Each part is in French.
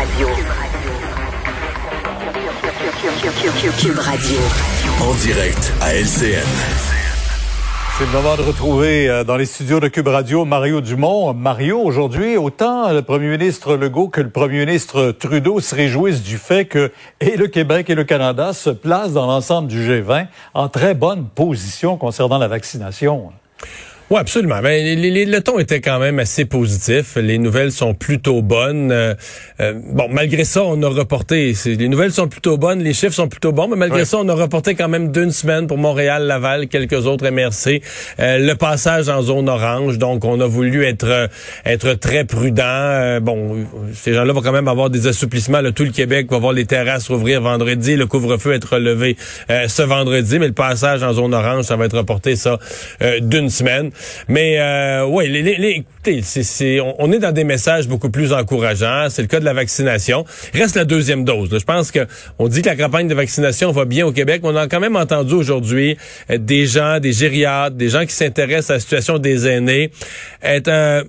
Radio. Cube Radio. En direct à LCN. C'est le moment de retrouver euh, dans les studios de Cube Radio Mario Dumont. Mario, aujourd'hui, autant le premier ministre Legault que le premier ministre Trudeau se réjouissent du fait que et le Québec et le Canada se placent dans l'ensemble du G20 en très bonne position concernant la vaccination. Oui, absolument. Ben, les, le ton était quand même assez positif. Les nouvelles sont plutôt bonnes. Euh, euh, bon, malgré ça, on a reporté. Les nouvelles sont plutôt bonnes, les chiffres sont plutôt bons, mais malgré ça, on a reporté quand même d'une semaine pour Montréal, Laval, quelques autres MRC. Euh, le passage en zone orange, donc on a voulu être être très prudent. bon, ces gens-là vont quand même avoir des assouplissements. Là, tout le Québec va voir les terrasses rouvrir vendredi, le couvre-feu être relevé ce vendredi, mais le passage en zone orange, ça va être reporté ça d'une semaine. Mais euh, oui, écoutez, on, est dans des messages beaucoup plus encourageants. C'est le cas de la vaccination. Reste la deuxième dose. Je pense que on dit que la campagne de vaccination va bien au Québec. On a quand même entendu aujourd'hui euh, des gens, des gériatres, des gens qui s'intéressent à la situation des aînés, être euh,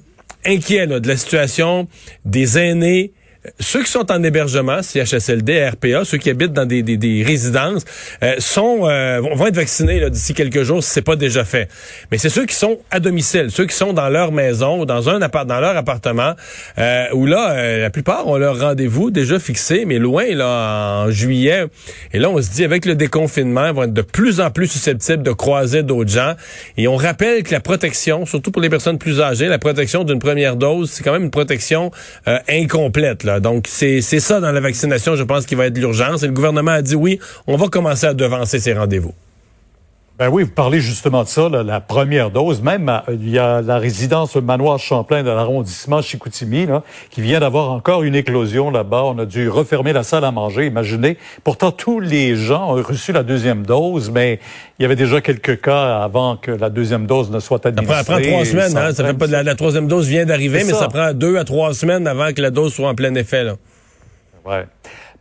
inquiets de la situation des aînés ceux qui sont en hébergement, CHSLD, RPA, ceux qui habitent dans des, des, des résidences, euh, sont euh, vont être vaccinés d'ici quelques jours si c'est pas déjà fait. Mais c'est ceux qui sont à domicile, ceux qui sont dans leur maison ou dans un appart dans leur appartement, euh, où là, la plupart ont leur rendez-vous déjà fixé, mais loin là en juillet. Et là, on se dit avec le déconfinement, ils vont être de plus en plus susceptibles de croiser d'autres gens. Et on rappelle que la protection, surtout pour les personnes plus âgées, la protection d'une première dose, c'est quand même une protection incomplète. Là. Donc, c'est ça dans la vaccination, je pense, qui va être l'urgence. Et le gouvernement a dit oui, on va commencer à devancer ces rendez-vous. Ben oui, vous parlez justement de ça, la première dose. Même, euh, il y a la résidence Manoir Champlain de l'arrondissement Chicoutimi, là, qui vient d'avoir encore une éclosion là-bas. On a dû refermer la salle à manger, imaginez. Pourtant, tous les gens ont reçu la deuxième dose, mais il y avait déjà quelques cas avant que la deuxième dose ne soit administrée. Ça prend, trois semaines, hein? Ça fait pas la, troisième dose vient d'arriver, mais ça. prend deux à trois semaines avant que la dose soit en plein effet, là. Ouais.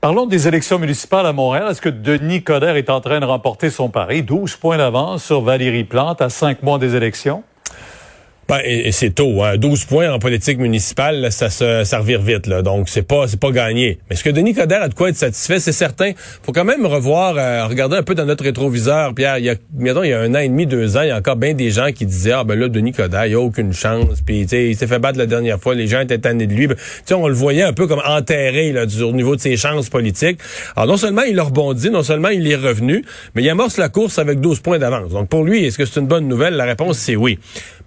Parlons des élections municipales à Montréal. Est-ce que Denis Coderre est en train de remporter son pari? 12 points d'avance sur Valérie Plante à cinq mois des élections? Ben, et, c'est tôt, hein. 12 points en politique municipale, ça se ça revire vite, là. Donc c'est pas c'est pas gagné. Mais est-ce que Denis Coderre a de quoi être satisfait, c'est certain. Faut quand même revoir, euh, regarder un peu dans notre rétroviseur. Pierre, il y a mettons, il y a un an et demi, deux ans, il y a encore bien des gens qui disaient ah ben là Denis Coderre, il a aucune chance. Puis il s'est fait battre la dernière fois, les gens étaient tannés de lui. Ben, sais, on le voyait un peu comme enterré là au niveau de ses chances politiques. Alors non seulement il a rebondi, non seulement il est revenu, mais il amorce la course avec 12 points d'avance. Donc pour lui, est-ce que c'est une bonne nouvelle? La réponse c'est oui.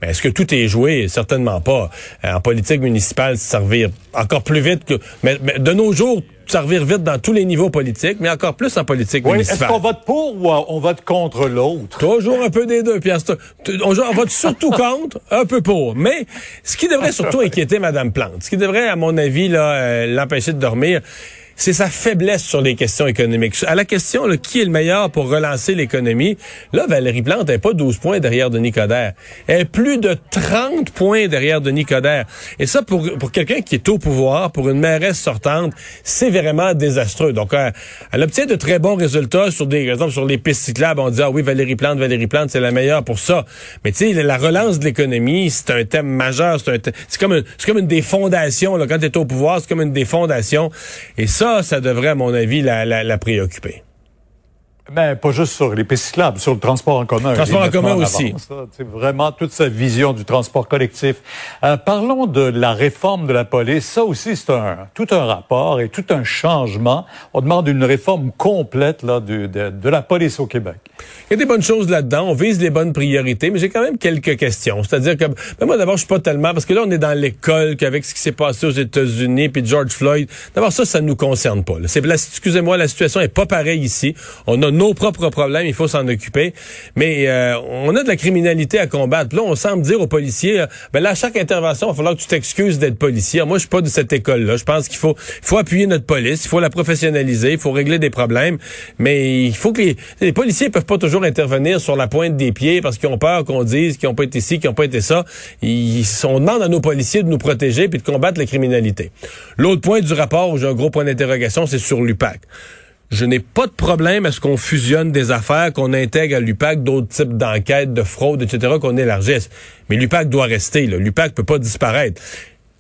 Mais est-ce que tout est joué? Certainement pas. Euh, en politique municipale, servir encore plus vite que... Mais, de nos jours, servir vite dans tous les niveaux politiques, mais encore plus en politique oui, municipale. Est-ce qu'on vote pour ou on vote contre l'autre? Toujours un peu des deux. On, on vote surtout contre, un peu pour. Mais ce qui devrait surtout inquiéter Mme Plante, ce qui devrait, à mon avis, euh, l'empêcher de dormir, c'est sa faiblesse sur les questions économiques. À la question, qui est le meilleur pour relancer l'économie, là, Valérie Plante n'est pas 12 points derrière Denis Coderre. Elle est plus de 30 points derrière Denis Coderre. Et ça, pour, pour quelqu'un qui est au pouvoir, pour une mairesse sortante, c'est vraiment désastreux. Donc, euh, elle, obtient de très bons résultats sur des, par exemple, sur les pistes cyclables. On dit, ah oui, Valérie Plante, Valérie Plante, c'est la meilleure pour ça. Mais tu sais, la relance de l'économie, c'est un thème majeur. C'est comme, c'est comme une des fondations, là, quand tu es au pouvoir, c'est comme une des fondations. Et ça, ça, ça devrait, à mon avis, la, la, préoccuper. Ben, pas juste sur les pistes cyclables, sur le transport en commun. Transport en commun aussi. C'est vraiment toute sa vision du transport collectif. Euh, parlons de la réforme de la police. Ça aussi, c'est un, tout un rapport et tout un changement. On demande une réforme complète là, de, de la police au Québec. Il y a des bonnes choses là-dedans. On vise les bonnes priorités, mais j'ai quand même quelques questions. C'est-à-dire que, ben moi, d'abord, je suis pas tellement, parce que là, on est dans l'école, qu'avec ce qui s'est passé aux États-Unis, puis George Floyd, d'abord, ça, ça nous concerne pas. C'est, excusez-moi, la situation est pas pareille ici. On a nos propres problèmes, il faut s'en occuper. Mais euh, on a de la criminalité à combattre. là, on semble dire aux policiers, euh, ben là, à chaque intervention, il va falloir que tu t'excuses d'être policier. moi, je suis pas de cette école-là. Je pense qu'il faut, faut appuyer notre police, il faut la professionnaliser, il faut régler des problèmes. Mais il faut que les, les policiers peuvent pas toujours intervenir sur la pointe des pieds parce qu'ils ont peur qu'on dise qu'ils n'ont pas été ci, qu'ils n'ont pas été ça. Ils, on demande à nos policiers de nous protéger puis de combattre la criminalité. L'autre point du rapport où j'ai un gros point d'interrogation, c'est sur l'UPAC. Je n'ai pas de problème à ce qu'on fusionne des affaires, qu'on intègre à l'UPAC d'autres types d'enquêtes, de fraude, etc., qu'on élargisse. Mais l'UPAC doit rester. L'UPAC peut pas disparaître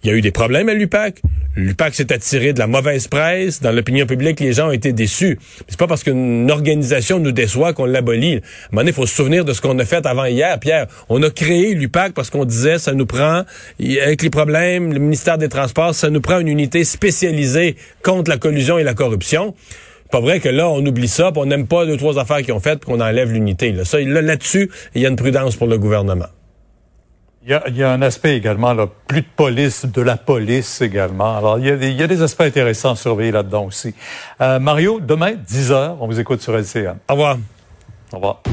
Il y a eu des problèmes à l'UPAC. L'UPAC s'est attiré de la mauvaise presse. Dans l'opinion publique, les gens ont été déçus. C'est pas parce qu'une organisation nous déçoit qu'on l'abolit. À un il faut se souvenir de ce qu'on a fait avant hier, Pierre. On a créé l'UPAC parce qu'on disait, ça nous prend, avec les problèmes, le ministère des Transports, ça nous prend une unité spécialisée contre la collusion et la corruption pas vrai que là, on oublie ça, on n'aime pas deux, trois affaires qu'ils ont faites, qu'on enlève l'unité. Là. Ça, là-dessus, il y a une prudence pour le gouvernement. Il y, a, il y, a, un aspect également, là, plus de police, de la police également. Alors, il y a des, il y a des aspects intéressants à surveiller là-dedans aussi. Euh, Mario, demain, 10 heures, on vous écoute sur LCN. Au revoir. Au revoir.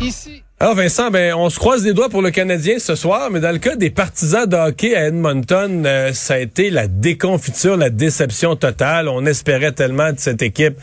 Ici. Alors Vincent, ben on se croise les doigts pour le Canadien ce soir, mais dans le cas des partisans de hockey à Edmonton, euh, ça a été la déconfiture, la déception totale. On espérait tellement de cette équipe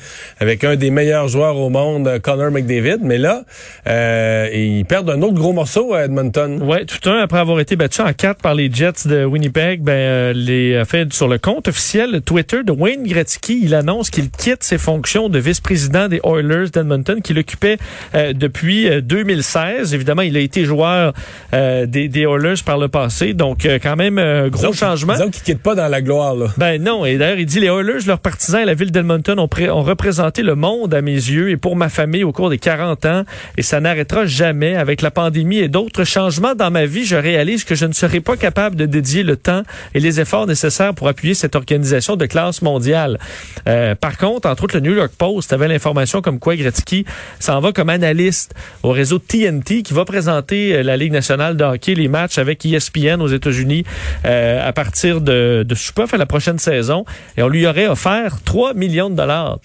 avec un des meilleurs joueurs au monde, Connor McDavid, mais là, euh, ils perdent un autre gros morceau à Edmonton. Ouais, tout un après avoir été battu en quatre par les Jets de Winnipeg, ben euh, les fait sur le compte officiel Twitter de Wayne Gretzky, il annonce qu'il quitte ses fonctions de vice-président des Oilers d'Edmonton qu'il occupait euh, depuis 2016. Évidemment, il a été joueur euh, des, des Oilers par le passé, donc euh, quand même un gros changement. Disons qu'il quitte pas dans la gloire. Là. Ben non, et d'ailleurs, il dit les Oilers, leurs partisans et la ville d'Edmonton ont, ont représenté le monde à mes yeux et pour ma famille au cours des 40 ans, et ça n'arrêtera jamais. Avec la pandémie et d'autres changements dans ma vie, je réalise que je ne serai pas capable de dédier le temps et les efforts nécessaires pour appuyer cette organisation de classe mondiale. Euh, par contre, entre autres, le New York Post avait l'information comme quoi Gretzky s'en va comme analyste au réseau TNT qui va présenter euh, la Ligue nationale de hockey, les matchs avec ESPN aux États-Unis euh, à partir de, de à la prochaine saison. Et on lui aurait offert 3 millions de dollars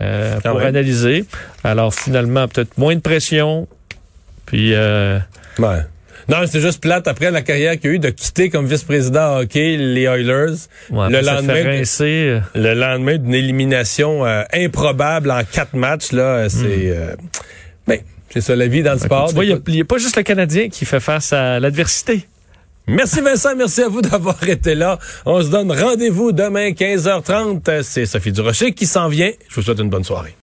euh, pour analyser. Alors finalement, peut-être moins de pression. Puis... Euh, ouais. Non, c'est juste plate après la carrière qu'il a eu de quitter comme vice-président hockey les Oilers. le, lendemain, le lendemain d'une élimination improbable en quatre matchs, là, c'est... Hmm. mais c'est ça la vie dans le sport. il n'y a, pas juste le Canadien qui fait face à l'adversité. Merci Vincent, merci à vous d'avoir été là. On se donne rendez-vous demain 15h30. C'est Sophie Durocher qui s'en vient. Je vous souhaite une bonne soirée.